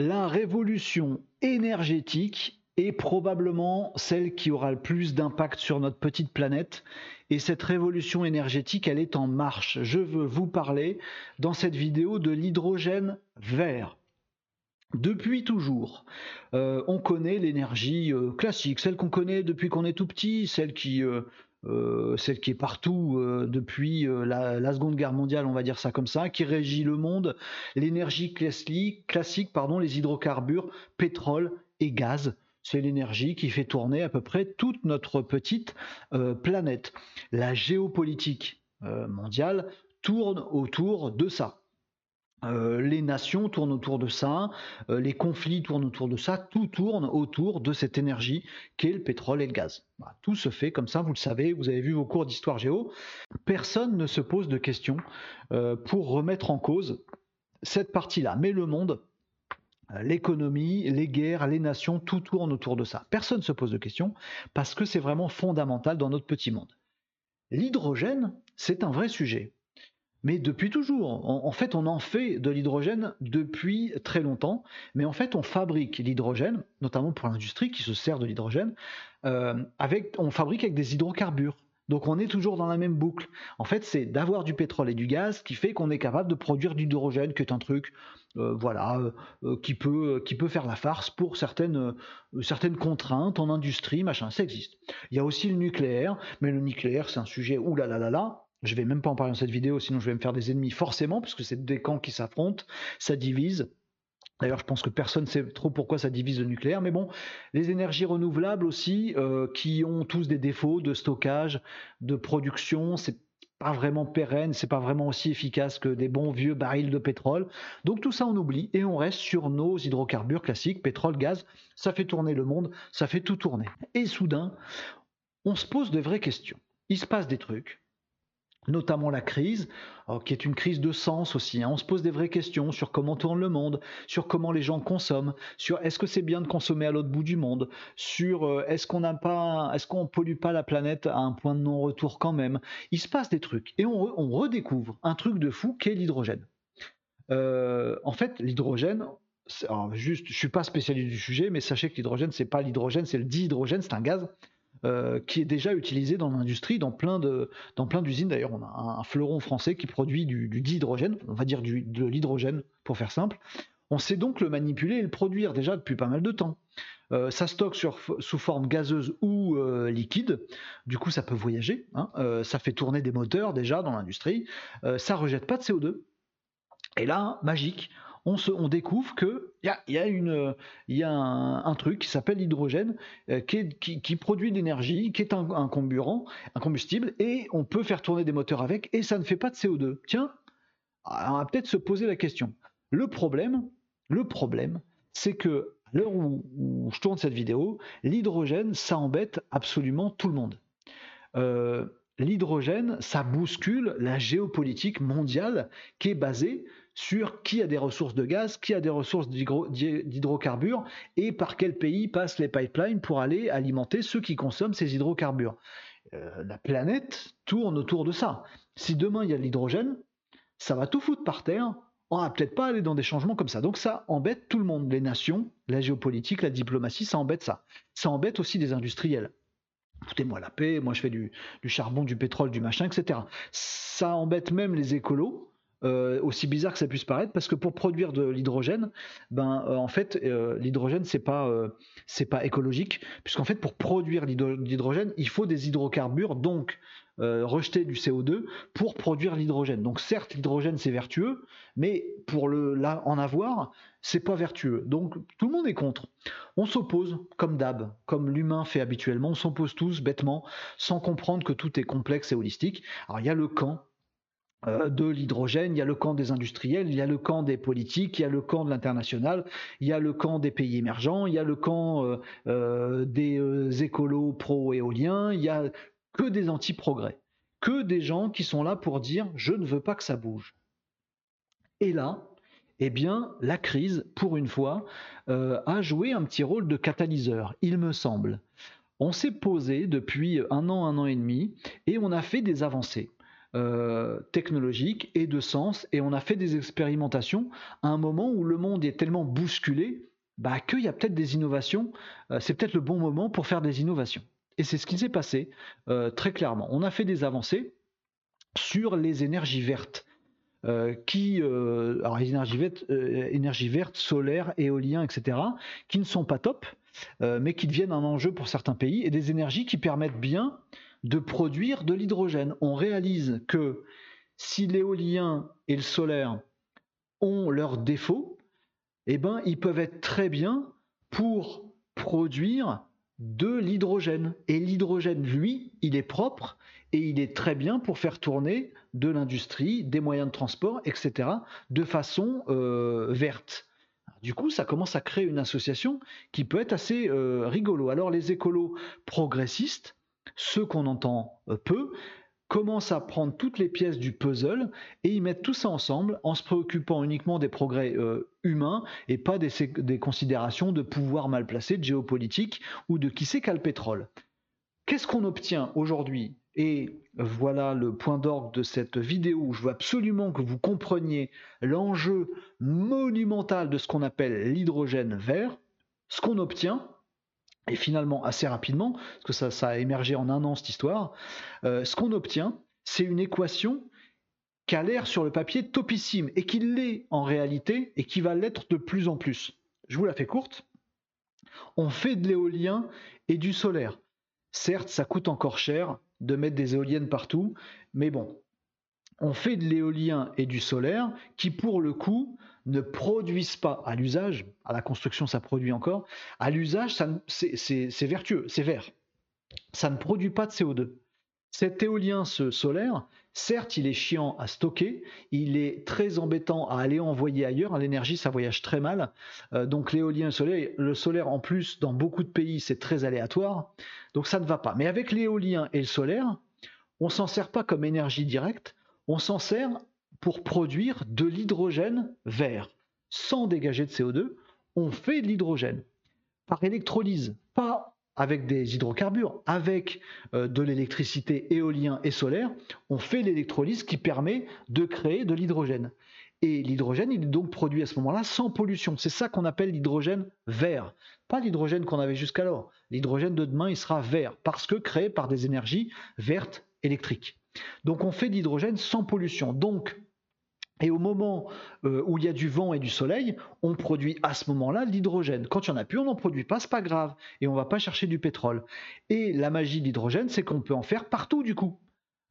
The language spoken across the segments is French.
La révolution énergétique est probablement celle qui aura le plus d'impact sur notre petite planète. Et cette révolution énergétique, elle est en marche. Je veux vous parler dans cette vidéo de l'hydrogène vert. Depuis toujours, euh, on connaît l'énergie euh, classique, celle qu'on connaît depuis qu'on est tout petit, celle qui, euh, celle qui est partout depuis la, Seconde Guerre mondiale, on va dire ça comme ça, qui régit le monde, l'énergie classique, classique, pardon, les hydrocarbures, pétrole et gaz. C'est l'énergie qui fait tourner à peu près toute notre petite planète. La géopolitique mondiale tourne autour de ça. Euh, les nations tournent autour de ça, euh, les conflits tournent autour de ça, tout tourne autour de cette énergie qu'est le pétrole et le gaz. tout se fait comme ça, vous le savez, vous avez vu vos cours d'histoire géo. Personne ne se pose de questions euh, pour remettre en cause cette partie-là. Mais le monde, l'économie, les guerres, les nations, tout tourne autour de ça. Personne ne se pose de questions parce que c'est vraiment fondamental dans notre petit monde. L'hydrogène, c'est un vrai sujet mais depuis toujours. En, fait, on en fait de l'hydrogène depuis très longtemps, mais en fait, on fabrique l'hydrogène, notamment pour l'industrie qui se sert de l'hydrogène, euh, on fabrique avec des hydrocarbures. Donc on est toujours dans la même boucle. En fait, c'est d'avoir du pétrole et du gaz qui fait qu'on est capable de produire de l'hydrogène, qui est un truc, euh, voilà, euh, qui peut qui peut faire la farce pour certaines certaines contraintes en industrie, machin. Ça existe. Il y a aussi le nucléaire, mais le nucléaire, c'est un sujet oulala là là là je vais même pas en parler dans cette vidéo, sinon je vais me faire des ennemis forcément, parce que c'est des camps qui s'affrontent, ça divise. D'ailleurs, je pense que personne ne sait trop pourquoi ça divise le nucléaire, mais bon, les énergies renouvelables aussi, euh, qui ont tous des défauts de stockage, de production, c'est pas vraiment pérenne, c'est pas vraiment aussi efficace que des bons vieux barils de pétrole. Donc tout ça on oublie et on reste sur nos hydrocarbures classiques, pétrole, gaz, ça fait tourner le monde, ça fait tout tourner. Et soudain, on se pose de vraies questions. Il se passe des trucs, notamment la crise, euh, qui est une crise de sens aussi. Hein. On se pose des vraies questions sur comment tourne le monde, sur comment les gens consomment, sur est-ce que c'est bien de consommer à l'autre bout du monde, sur euh, est-ce qu'on n'a pas, est-ce qu'on pollue pas la planète à un point de non-retour quand même. Il se passe des trucs et on, redécouvre un truc de fou qui est l'hydrogène. Euh, en fait, l'hydrogène, juste, je suis pas spécialiste du sujet, mais sachez que l'hydrogène, c'est pas l'hydrogène, c'est le dihydrogène, c'est un gaz euh, qui est déjà utilisé dans l'industrie, dans plein de, dans plein d'usines. D'ailleurs, on a un, fleuron français qui produit du, du dihydrogène, on va dire de l'hydrogène pour faire simple. On sait donc le manipuler et le produire déjà depuis pas mal de temps. Euh, ça stocke sous forme gazeuse ou euh, liquide. Du coup, ça peut voyager. Hein. ça fait tourner des moteurs déjà dans l'industrie. ça rejette pas de CO2. Et là, magique, on, découvre qu'il y a, une, y a un, truc qui s'appelle l'hydrogène euh, qui, produit de l'énergie, qui est un, un, un combustible, et on peut faire tourner des moteurs avec, et ça ne fait pas de CO2. Tiens, on va peut-être se poser la question. Le problème, le problème, c'est que l'heure où, je tourne cette vidéo, l'hydrogène, ça embête absolument tout le monde. Euh, l'hydrogène, ça bouscule la géopolitique mondiale qui est basée sur qui a des ressources de gaz, qui a des ressources d'hydrocarbures et par quel pays passent les pipelines pour aller alimenter ceux qui consomment ces hydrocarbures. Euh, la planète tourne autour de ça. Si demain il y a de l'hydrogène, ça va tout foutre par terre. On va peut-être pas aller dans des changements comme ça. Donc ça embête tout le monde, les nations, la géopolitique, la diplomatie, ça embête ça. Ça embête aussi des industriels foutez-moi la paix, moi je fais du, du, charbon, du pétrole, du machin, etc. Ça embête même les écolos, euh, aussi bizarre que ça puisse paraître, parce que pour produire de l'hydrogène, ben euh, en fait euh, l'hydrogène c'est pas c'est pas écologique, puisqu'en fait pour produire l'hydrogène il faut des hydrocarbures, donc rejeter du CO2 pour produire l'hydrogène. Donc certes l'hydrogène c'est vertueux, mais pour le là en avoir c'est pas vertueux. Donc tout le monde est contre. On s'oppose comme d'hab, comme l'humain fait habituellement, on s'oppose tous bêtement, sans comprendre que tout est complexe et holistique. Alors il y a le camp de l'hydrogène, il y a le camp des industriels, il y a le camp des politiques, il y a le camp de l'international, il y a le camp des pays émergents, il y a le camp euh, euh, des écolos pro-éoliens, il y a que des anti-progrès, que des gens qui sont là pour dire je ne veux pas que ça bouge. Et là, eh bien, la crise, pour une fois, a joué un petit rôle de catalyseur, il me semble. On s'est posé depuis un an, un an et demi, et on a fait des avancées. Technologique et de sens, et on a fait des expérimentations à un moment où le monde est tellement bousculé bah, qu'il y a peut-être des innovations, c'est peut-être le bon moment pour faire des innovations. Et c'est ce qui s'est passé très clairement. On a fait des avancées sur les énergies vertes. Euh, qui, euh, alors les énergies vertes, euh, énergie verte, solaire, éolien, etc., qui ne sont pas top, mais qui deviennent un enjeu pour certains pays, et des énergies qui permettent bien de produire de l'hydrogène. On réalise que si l'éolien et le solaire ont leurs défauts, eh ben, ils peuvent être très bien pour produire de l'hydrogène. Et l'hydrogène, lui, il est propre et il est très bien pour faire tourner de l'industrie, des moyens de transport, etc., de façon euh, verte. Du coup, ça commence à créer une association qui peut être assez euh, rigolo. Alors les écolos progressistes, ceux qu'on entend euh, peu, commencent à prendre toutes les pièces du puzzle et ils mettent tout ça ensemble en se préoccupant uniquement des progrès humains et pas des, des, considérations de pouvoir mal placé, de géopolitique ou de qui sait qu'a le pétrole. Qu'est-ce qu'on obtient aujourd'hui? Et voilà le point d'orgue de cette vidéo où je veux absolument que vous compreniez l'enjeu monumental de ce qu'on appelle l'hydrogène vert. Ce qu'on obtient, et finalement assez rapidement, parce que ça, a émergé en un an cette histoire, euh, ce qu'on obtient, c'est une équation qui a l'air sur le papier topissime et qui l'est en réalité et qui va l'être de plus en plus. Je vous la fais courte. On fait de l'éolien et du solaire. Certes, ça coûte encore cher de mettre des éoliennes partout, mais bon, on fait de l'éolien et du solaire qui, pour le coup, ne produisent pas à l'usage, à la construction ça produit encore, à l'usage c'est vertueux, c'est vert. Ça ne produit pas de CO2. Cet éolien ce solaire, certes, il est chiant à stocker, il est très embêtant à aller envoyer ailleurs. L'énergie, ça voyage très mal. Euh, donc l'éolien le solaire, le solaire, en plus, dans beaucoup de pays, c'est très aléatoire. Donc ça ne va pas. Mais avec l'éolien et le solaire, on s'en sert pas comme énergie directe, on s'en sert pour produire de l'hydrogène vert. Sans dégager de CO2, on fait de l'hydrogène par électrolyse, pas avec des hydrocarbures, avec euh, de l'électricité éolien et solaire, on fait l'électrolyse qui permet de créer de l'hydrogène. Et l'hydrogène, il est donc produit à ce moment-là sans pollution. C'est ça qu'on appelle l'hydrogène vert. Pas l'hydrogène qu'on avait jusqu'alors. L'hydrogène de demain, il sera vert parce que créé par des énergies vertes électriques. Donc on fait de l'hydrogène sans pollution. Donc et au moment euh, où il y a du vent et du soleil, on produit à ce moment-là l'hydrogène. Quand il n'y en a plus, on n'en produit pas, c'est pas grave. Et on ne va pas chercher du pétrole. Et la magie de l'hydrogène, c'est qu'on peut en faire partout du coup.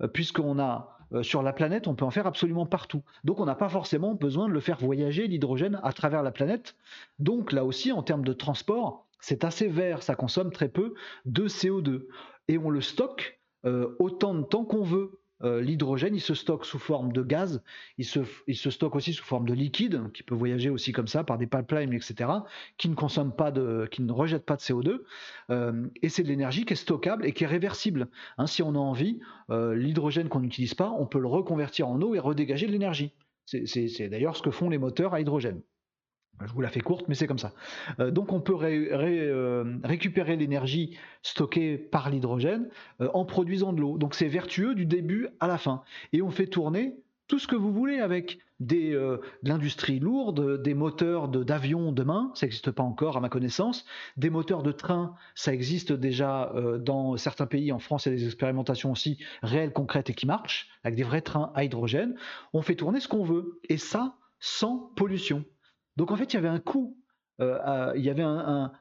Euh, puisqu'on a euh, sur la planète, on peut en faire absolument partout. Donc on n'a pas forcément besoin de le faire voyager, l'hydrogène, à travers la planète. Donc là aussi, en termes de transport, c'est assez vert, ça consomme très peu de CO2. Et on le stocke autant de temps qu'on veut. Euh, l'hydrogène, il se stocke sous forme de gaz, il se, stocke aussi sous forme de liquide, qui peut voyager aussi comme ça par des pipelines, etc., qui ne consomme pas de, qui ne rejette pas de CO2. Euh, et c'est de l'énergie qui est stockable et qui est réversible. Hein, si on a envie, euh, l'hydrogène qu'on n'utilise pas, on peut le reconvertir en eau et redégager de l'énergie. C'est d'ailleurs ce que font les moteurs à hydrogène. Je vous la fais courte, mais c'est comme ça. Euh, donc on peut euh, récupérer l'énergie stockée par l'hydrogène euh, en produisant de l'eau. Donc c'est vertueux du début à la fin. Et on fait tourner tout ce que vous voulez avec de l'industrie lourde, des moteurs d'avions demain, ça n'existe pas encore à ma connaissance, des moteurs de train, ça existe déjà dans certains pays, en France il y a des expérimentations aussi réelles, concrètes et qui marchent, avec des vrais trains à hydrogène. On fait tourner ce qu'on veut, et ça sans pollution. Donc en fait, il y avait un coup, euh, il y avait un,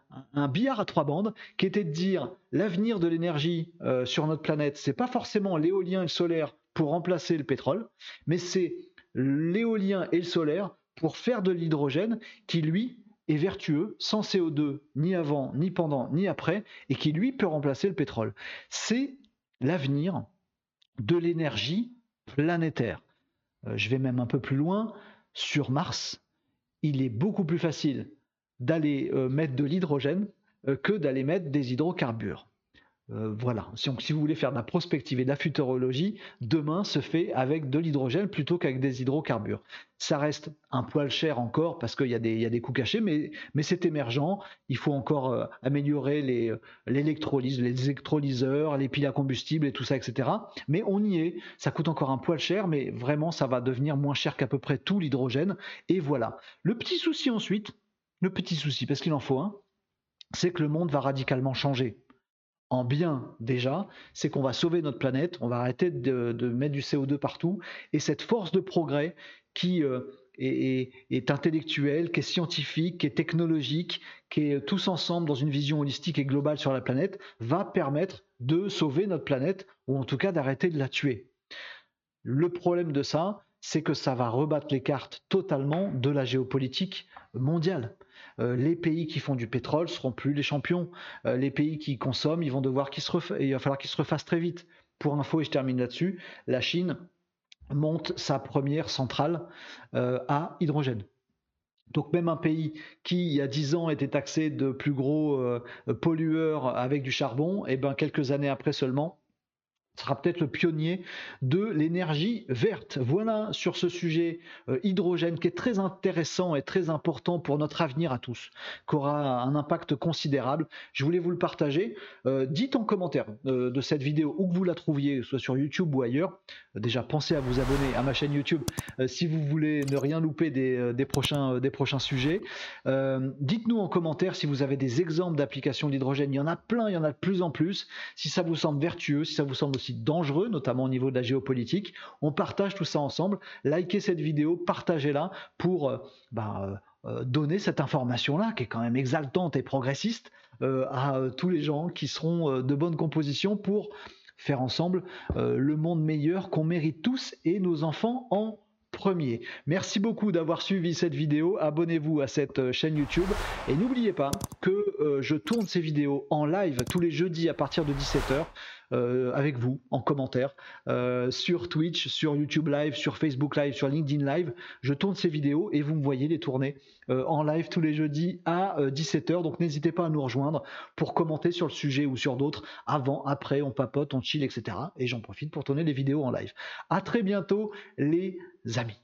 billard à trois bandes qui était de dire l'avenir de l'énergie euh, sur notre planète, c'est pas forcément l'éolien et le solaire pour remplacer le pétrole, mais c'est l'éolien et le solaire pour faire de l'hydrogène qui lui est vertueux, sans CO2 ni avant, ni pendant, ni après, et qui lui peut remplacer le pétrole. C'est l'avenir de l'énergie planétaire. Euh, je vais même un peu plus loin. Sur Mars, il est beaucoup plus facile d'aller euh, mettre de l'hydrogène euh, que d'aller mettre des hydrocarbures. Euh, voilà, si, vous voulez faire de la prospective et de la futurologie, demain se fait avec de l'hydrogène plutôt qu'avec des hydrocarbures. Ça reste un poil cher encore parce qu'il y, a des coûts cachés, mais, c'est émergent. Il faut encore euh, améliorer euh, l'électrolyse, les, électrolyseurs, les piles à combustible et tout ça, etc. Mais on y est. Ça coûte encore un poil cher, mais vraiment, ça va devenir moins cher qu'à peu près tout l'hydrogène. Et voilà. Le petit souci ensuite, le petit souci, parce qu'il en faut un, c'est que le monde va radicalement changer en bien déjà, c'est qu'on va sauver notre planète, on va arrêter de, mettre du CO2 partout, et cette force de progrès qui euh, est, intellectuelle, qui est scientifique, qui est technologique, qui est tous ensemble dans une vision holistique et globale sur la planète, va permettre de sauver notre planète, ou en tout cas d'arrêter de la tuer. Le problème de ça, c'est que ça va rebattre les cartes totalement de la géopolitique mondiale. Euh, les pays qui font du pétrole seront plus les champions. Euh, les pays qui consomment, ils vont devoir qu'ils se il va falloir qu'ils se refassent très vite. Pour info, et je termine là-dessus, la Chine monte sa première centrale euh, à hydrogène. Donc même un pays qui, il y a 10 ans, était taxé de plus gros pollueur avec du charbon, et eh ben quelques années après seulement, sera peut-être le pionnier de l'énergie verte. Voilà sur ce sujet euh, hydrogène qui est très intéressant et très important pour notre avenir à tous, qui aura un impact considérable. Je voulais vous le partager. Euh, dites en commentaire euh, de cette vidéo où que vous la trouviez, soit sur YouTube ou ailleurs. déjà, pensez à vous abonner à ma chaîne YouTube si vous voulez ne rien louper des, prochains, des prochains sujets. Dites-nous en commentaire si vous avez des exemples d'applications d'hydrogène. Il y en a plein, il y en a de plus en plus. Si ça vous semble vertueux, si ça vous semble aussi dangereux, notamment au niveau de la géopolitique. On partage tout ça ensemble. Likez cette vidéo, partagez-la pour euh, bah, euh, donner cette information-là, qui est quand même exaltante et progressiste, euh, à tous les gens qui seront de bonne composition pour faire ensemble le monde meilleur qu'on mérite tous et nos enfants en premier. Merci beaucoup d'avoir suivi cette vidéo. Abonnez-vous à cette chaîne YouTube et n'oubliez pas que je tourne ces vidéos en live tous les jeudis à partir de 17h. Euh, avec vous en commentaire euh, sur Twitch, sur YouTube Live, sur Facebook Live, sur LinkedIn Live. Je tourne ces vidéos et vous me voyez les tourner euh, en live tous les jeudis à 17h. Donc n'hésitez pas à nous rejoindre pour commenter sur le sujet ou sur d'autres. Avant, après, on papote, on chill, etc. Et j'en profite pour tourner les vidéos en live. À très bientôt les amis.